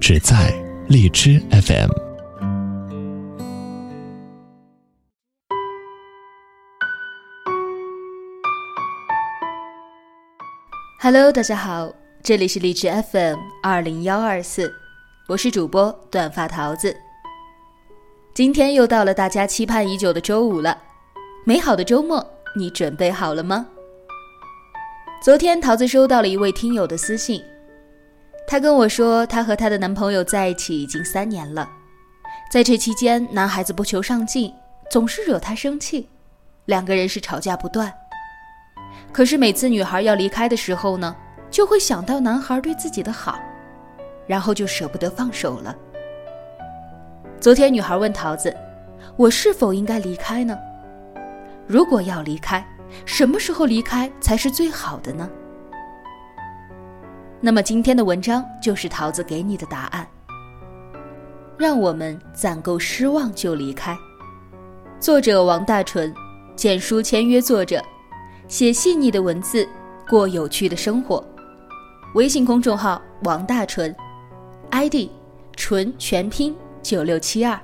只在荔枝 FM。Hello，大家好，这里是荔枝 FM 二零幺二四，我是主播短发桃子。今天又到了大家期盼已久的周五了，美好的周末，你准备好了吗？昨天桃子收到了一位听友的私信。她跟我说，她和她的男朋友在一起已经三年了，在这期间，男孩子不求上进，总是惹她生气，两个人是吵架不断。可是每次女孩要离开的时候呢，就会想到男孩对自己的好，然后就舍不得放手了。昨天女孩问桃子：“我是否应该离开呢？如果要离开，什么时候离开才是最好的呢？”那么今天的文章就是桃子给你的答案。让我们攒够失望就离开。作者王大纯，简书签约作者，写细腻的文字，过有趣的生活。微信公众号王大纯，ID 纯全拼九六七二，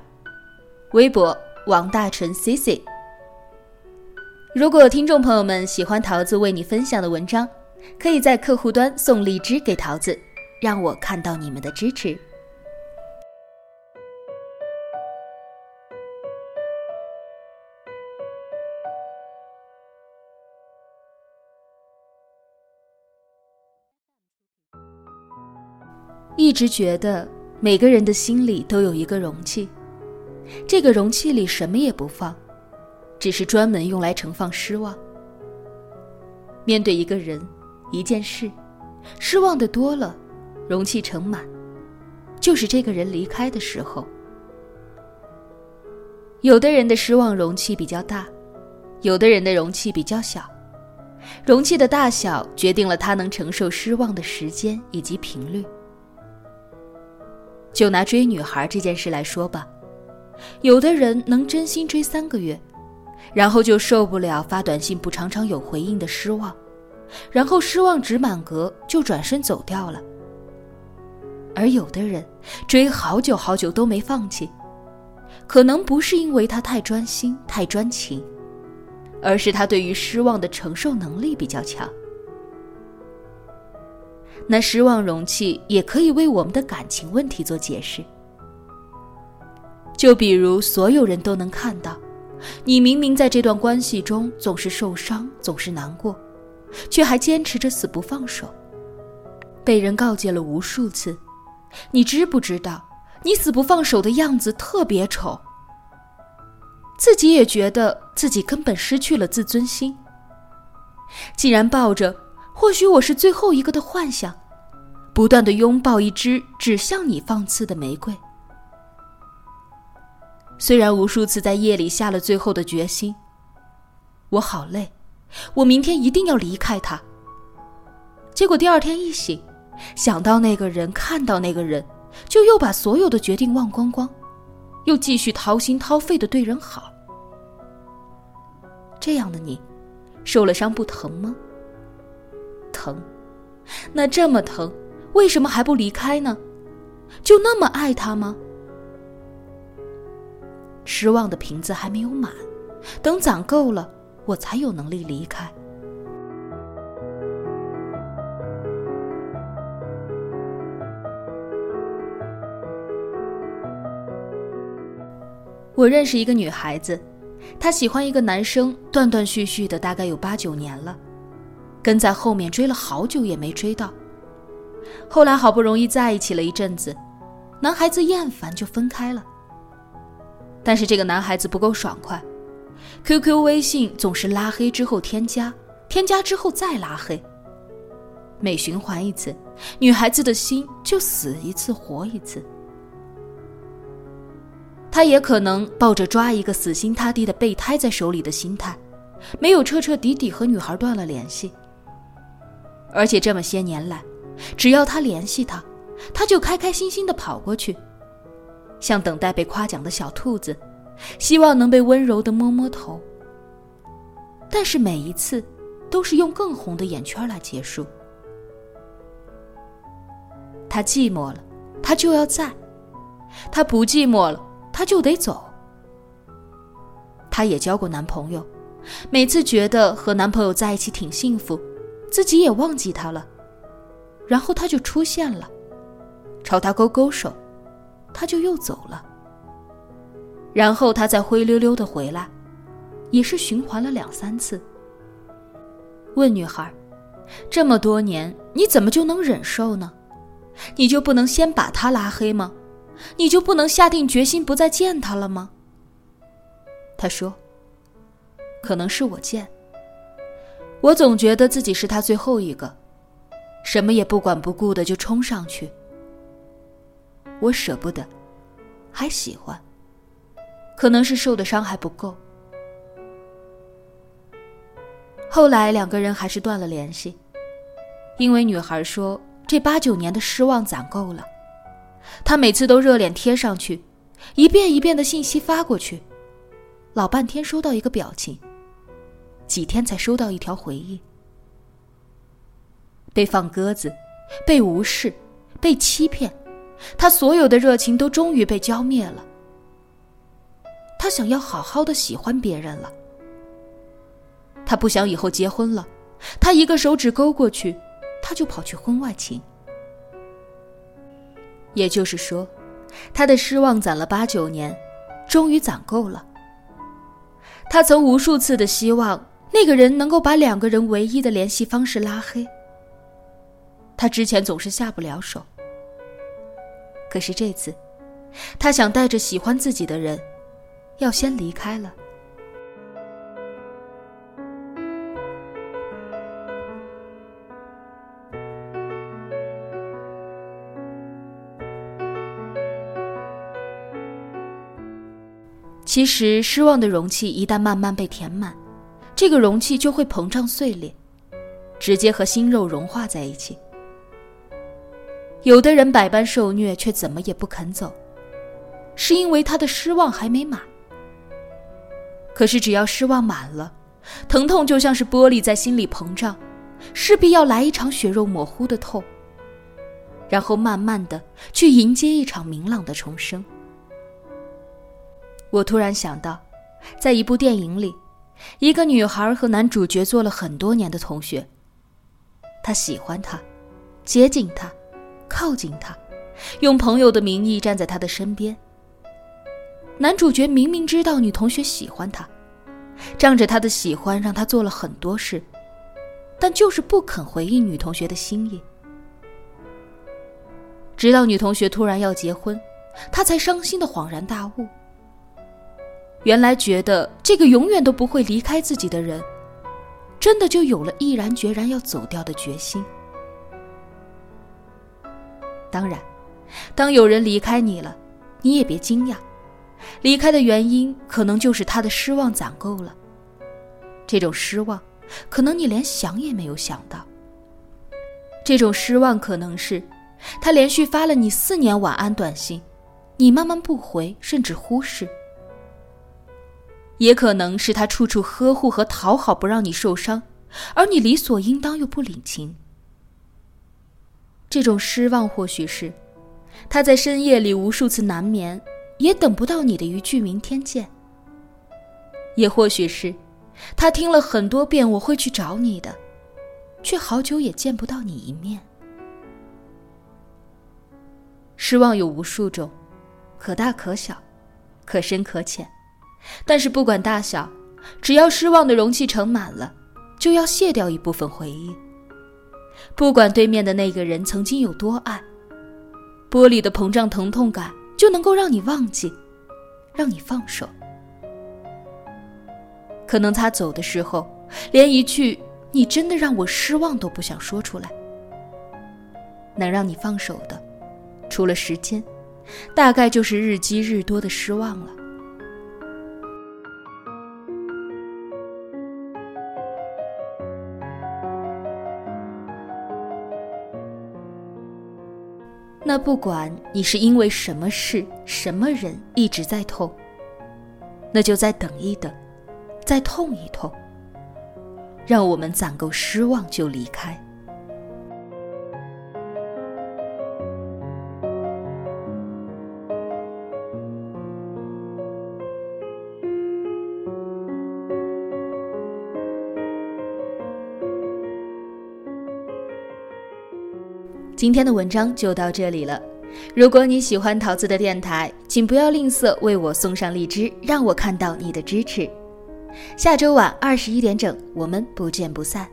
微博王大纯 CC。如果听众朋友们喜欢桃子为你分享的文章。可以在客户端送荔枝给桃子，让我看到你们的支持。一直觉得每个人的心里都有一个容器，这个容器里什么也不放，只是专门用来盛放失望。面对一个人。一件事，失望的多了，容器盛满，就是这个人离开的时候。有的人的失望容器比较大，有的人的容器比较小，容器的大小决定了他能承受失望的时间以及频率。就拿追女孩这件事来说吧，有的人能真心追三个月，然后就受不了发短信不常常有回应的失望。然后失望值满格，就转身走掉了。而有的人追好久好久都没放弃，可能不是因为他太专心、太专情，而是他对于失望的承受能力比较强。那失望容器也可以为我们的感情问题做解释。就比如所有人都能看到，你明明在这段关系中总是受伤，总是难过。却还坚持着死不放手，被人告诫了无数次，你知不知道，你死不放手的样子特别丑。自己也觉得自己根本失去了自尊心。竟然抱着或许我是最后一个的幻想，不断的拥抱一支只向你放刺的玫瑰。虽然无数次在夜里下了最后的决心，我好累。我明天一定要离开他。结果第二天一醒，想到那个人，看到那个人，就又把所有的决定忘光光，又继续掏心掏肺的对人好。这样的你，受了伤不疼吗？疼。那这么疼，为什么还不离开呢？就那么爱他吗？失望的瓶子还没有满，等攒够了。我才有能力离开。我认识一个女孩子，她喜欢一个男生，断断续续的，大概有八九年了，跟在后面追了好久也没追到。后来好不容易在一起了一阵子，男孩子厌烦就分开了。但是这个男孩子不够爽快。QQ、微信总是拉黑之后添加，添加之后再拉黑。每循环一次，女孩子的心就死一次活一次。他也可能抱着抓一个死心塌地的备胎在手里的心态，没有彻彻底底和女孩断了联系。而且这么些年来，只要他联系她，他就开开心心的跑过去，像等待被夸奖的小兔子，希望能被温柔的摸摸头。但是每一次，都是用更红的眼圈来结束。他寂寞了，他就要在；他不寂寞了，他就得走。他也交过男朋友，每次觉得和男朋友在一起挺幸福，自己也忘记他了，然后他就出现了，朝他勾勾手，他就又走了，然后他再灰溜溜的回来。也是循环了两三次。问女孩：“这么多年，你怎么就能忍受呢？你就不能先把他拉黑吗？你就不能下定决心不再见他了吗？”他说：“可能是我贱。我总觉得自己是他最后一个，什么也不管不顾的就冲上去。我舍不得，还喜欢，可能是受的伤还不够。”后来两个人还是断了联系，因为女孩说这八九年的失望攒够了，她每次都热脸贴上去，一遍一遍的信息发过去，老半天收到一个表情，几天才收到一条回应。被放鸽子，被无视，被欺骗，他所有的热情都终于被浇灭了。想要好好的喜欢别人了。他不想以后结婚了，他一个手指勾过去，他就跑去婚外情。也就是说，他的失望攒了八九年，终于攒够了。他曾无数次的希望那个人能够把两个人唯一的联系方式拉黑。他之前总是下不了手，可是这次，他想带着喜欢自己的人，要先离开了。其实，失望的容器一旦慢慢被填满，这个容器就会膨胀碎裂，直接和心肉融化在一起。有的人百般受虐，却怎么也不肯走，是因为他的失望还没满。可是，只要失望满了，疼痛就像是玻璃在心里膨胀，势必要来一场血肉模糊的痛，然后慢慢的去迎接一场明朗的重生。我突然想到，在一部电影里，一个女孩和男主角做了很多年的同学。她喜欢他，接近他，靠近他，用朋友的名义站在他的身边。男主角明明知道女同学喜欢他，仗着他的喜欢让他做了很多事，但就是不肯回应女同学的心意。直到女同学突然要结婚，他才伤心的恍然大悟。原来觉得这个永远都不会离开自己的人，真的就有了毅然决然要走掉的决心。当然，当有人离开你了，你也别惊讶，离开的原因可能就是他的失望攒够了。这种失望，可能你连想也没有想到。这种失望可能是，他连续发了你四年晚安短信，你慢慢不回，甚至忽视。也可能是他处处呵护和讨好，不让你受伤，而你理所应当又不领情。这种失望，或许是他在深夜里无数次难眠，也等不到你的一句明天见；也或许是他听了很多遍我会去找你的，却好久也见不到你一面。失望有无数种，可大可小，可深可浅。但是不管大小，只要失望的容器盛满了，就要卸掉一部分回忆。不管对面的那个人曾经有多爱，玻璃的膨胀疼痛感就能够让你忘记，让你放手。可能他走的时候，连一句“你真的让我失望”都不想说出来，能让你放手的，除了时间，大概就是日积日多的失望了。那不管你是因为什么事、什么人一直在痛，那就再等一等，再痛一痛，让我们攒够失望就离开。今天的文章就到这里了。如果你喜欢桃子的电台，请不要吝啬为我送上荔枝，让我看到你的支持。下周晚二十一点整，我们不见不散。